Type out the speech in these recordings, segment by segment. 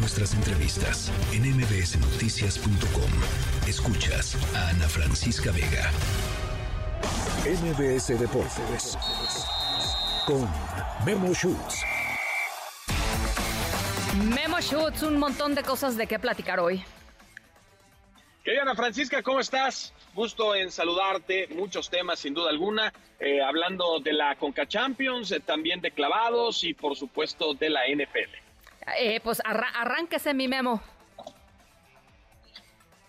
nuestras entrevistas en mbsnoticias.com. Escuchas a Ana Francisca Vega. MBS Deportes con Memo Schutz. Memo Schutz, un montón de cosas de qué platicar hoy. Querida Ana Francisca, ¿cómo estás? Gusto en saludarte, muchos temas sin duda alguna, eh, hablando de la Conca Champions, eh, también de clavados y por supuesto de la NFL. Eh, pues arránquese mi memo.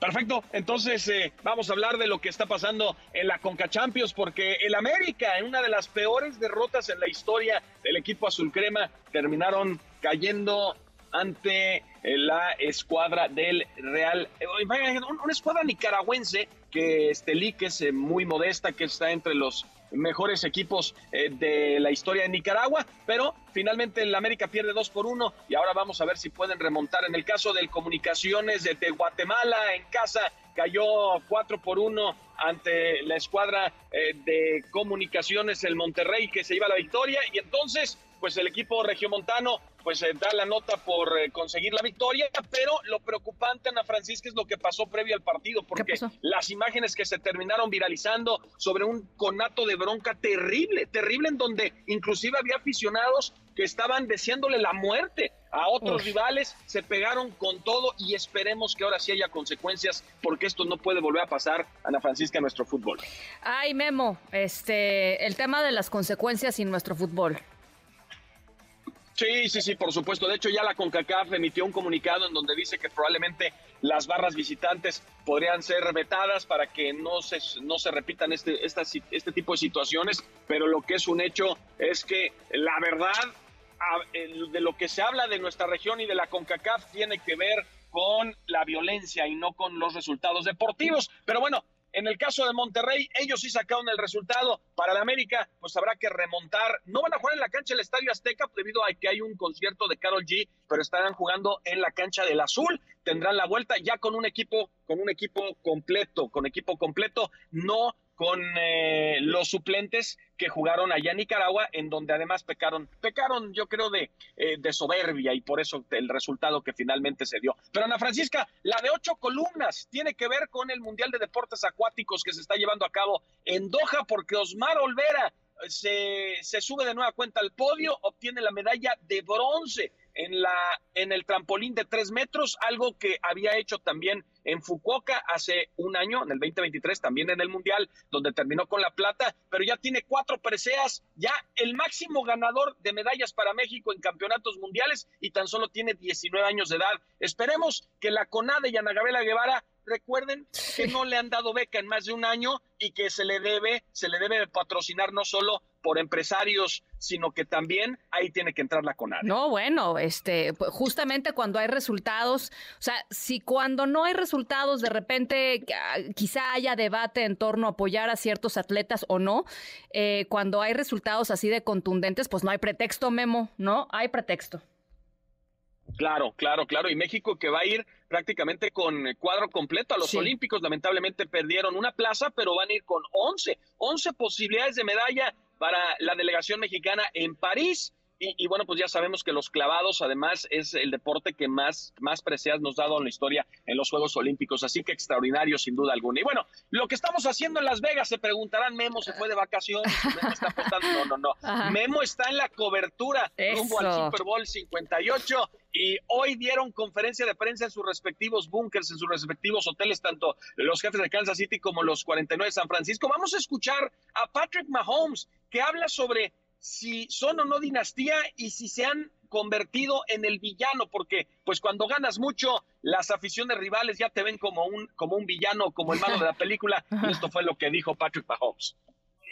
Perfecto, entonces eh, vamos a hablar de lo que está pasando en la Conca Champions, porque el América, en una de las peores derrotas en la historia del equipo azul crema, terminaron cayendo ante eh, la escuadra del Real, eh, una escuadra nicaragüense que este es muy modesta, que está entre los mejores equipos de la historia de Nicaragua, pero finalmente el América pierde 2 por 1 y ahora vamos a ver si pueden remontar. En el caso del Comunicaciones de, Guatemala en casa cayó 4 por 1 ante la escuadra de Comunicaciones el Monterrey que se iba a la victoria y entonces pues el equipo regiomontano pues eh, da la nota por eh, conseguir la victoria, pero lo preocupante, Ana Francisca, es lo que pasó previo al partido, porque las imágenes que se terminaron viralizando sobre un conato de bronca terrible, terrible, en donde inclusive había aficionados que estaban deseándole la muerte a otros rivales, se pegaron con todo y esperemos que ahora sí haya consecuencias, porque esto no puede volver a pasar, Ana Francisca, en nuestro fútbol. Ay, Memo, este, el tema de las consecuencias en nuestro fútbol. Sí, sí, sí, por supuesto. De hecho, ya la CONCACAF emitió un comunicado en donde dice que probablemente las barras visitantes podrían ser vetadas para que no se, no se repitan este, este tipo de situaciones, pero lo que es un hecho es que la verdad de lo que se habla de nuestra región y de la CONCACAF tiene que ver con la violencia y no con los resultados deportivos. Pero bueno, en el caso de Monterrey, ellos sí sacaron el resultado. Para la América, pues habrá que remontar. No van a jugar en la cancha del Estadio Azteca debido a que hay un concierto de Carol G, pero estarán jugando en la cancha del Azul. Tendrán la vuelta ya con un equipo, con un equipo completo, con equipo completo, no con eh, los suplentes que jugaron allá en Nicaragua, en donde además pecaron, pecaron yo creo de, eh, de soberbia y por eso el resultado que finalmente se dio. Pero Ana Francisca, la de ocho columnas tiene que ver con el Mundial de Deportes Acuáticos que se está llevando a cabo en Doha porque Osmar Olvera eh, se, se sube de nueva cuenta al podio, obtiene la medalla de bronce en, la, en el trampolín de tres metros, algo que había hecho también en Fukuoka hace un año, en el 2023, también en el Mundial, donde terminó con la plata, pero ya tiene cuatro preseas, ya el máximo ganador de medallas para México en campeonatos mundiales y tan solo tiene 19 años de edad. Esperemos que la CONADE y Ana Gabriela Guevara recuerden que no le han dado beca en más de un año y que se le debe, se le debe patrocinar no solo por empresarios, sino que también ahí tiene que entrar la CONADE. No, bueno, este, pues, justamente cuando hay resultados, o sea, si cuando no hay resultados de repente ah, quizá haya debate en torno a apoyar a ciertos atletas o no, eh, cuando hay resultados así de contundentes, pues no hay pretexto, Memo, ¿no? Hay pretexto. Claro, claro, claro. Y México que va a ir prácticamente con cuadro completo a los Olímpicos. Lamentablemente perdieron una plaza, pero van a ir con 11, 11 posibilidades de medalla para la delegación mexicana en París. Y, bueno, pues ya sabemos que los clavados además es el deporte que más, más preciadas nos ha dado en la historia en los Juegos Olímpicos, así que extraordinario sin duda alguna. Y bueno, lo que estamos haciendo en Las Vegas, se preguntarán, Memo se fue de vacaciones, Memo está apostando, no, no, no. Memo está en la cobertura rumbo al Super Bowl 58 y hoy dieron conferencia de prensa en sus respectivos búnkers, en sus respectivos hoteles, tanto los jefes de Kansas City como los 49 de San Francisco. Vamos a escuchar a Patrick Mahomes, que habla sobre si son o no dinastía y si se han convertido en el villano, porque pues cuando ganas mucho, las aficiones rivales ya te ven como un, como un villano, como el malo de la película, y esto fue lo que dijo Patrick Mahomes.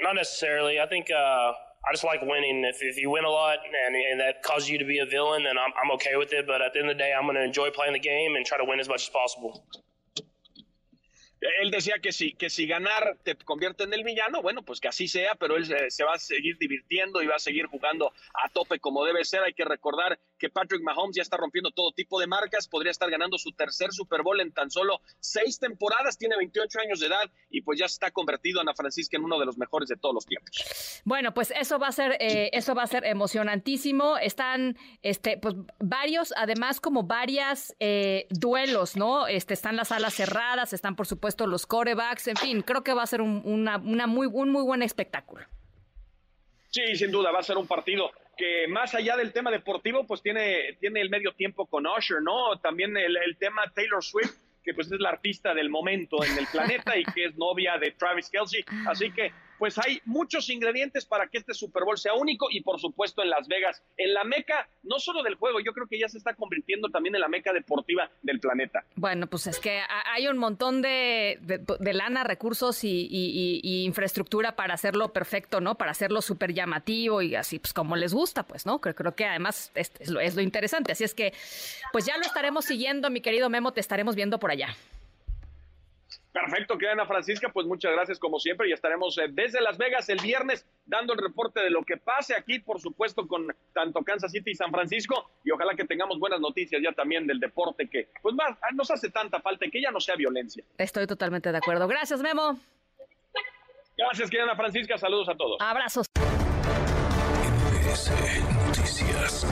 Not necessarily. I think uh, I just like winning. If, if you win a lot and, and that causes you to be a villain, then I'm, I'm okay with it. But at the end of the day, I'm going to enjoy playing the game and try to win as much as possible. Él decía que si, que si ganar te convierte en el villano, bueno, pues que así sea, pero él se, va a seguir divirtiendo y va a seguir jugando a tope como debe ser. Hay que recordar que Patrick Mahomes ya está rompiendo todo tipo de marcas, podría estar ganando su tercer Super Bowl en tan solo seis temporadas, tiene 28 años de edad y pues ya se está convertido Ana Francisca en uno de los mejores de todos los tiempos. Bueno, pues eso va a ser, eh, eso va a ser emocionantísimo. Están, este, pues varios, además como varias eh, duelos, ¿no? Este, están las alas cerradas, están por supuesto los corebacks, en fin, creo que va a ser un, una, muy, un muy buen espectáculo. Sí, sin duda, va a ser un partido que más allá del tema deportivo, pues tiene, tiene el medio tiempo con Usher, ¿no? También el, el tema Taylor Swift, que pues es la artista del momento en el planeta y que es novia de Travis Kelsey. Así que pues hay muchos ingredientes para que este Super Bowl sea único y por supuesto en Las Vegas, en la meca, no solo del juego, yo creo que ya se está convirtiendo también en la meca deportiva del planeta. Bueno, pues es que hay un montón de, lana, recursos y, infraestructura para hacerlo perfecto, ¿no? Para hacerlo súper llamativo y así, pues como les gusta, pues, ¿no? Creo, creo que además es, lo, es lo interesante. Así es que, pues ya lo estaremos siguiendo, mi querido Memo, te estaremos viendo por allá. Perfecto, queda Ana Francisca, pues muchas gracias como siempre y estaremos eh, desde Las Vegas el viernes dando el reporte de lo que pase aquí, por supuesto, con tanto Kansas City y San Francisco y ojalá que tengamos buenas noticias ya también del deporte que pues más nos hace tanta falta y que ya no sea violencia. Estoy totalmente de acuerdo. Gracias, Memo. Gracias, querida Ana Francisca. Saludos a todos. Abrazos. Noticias.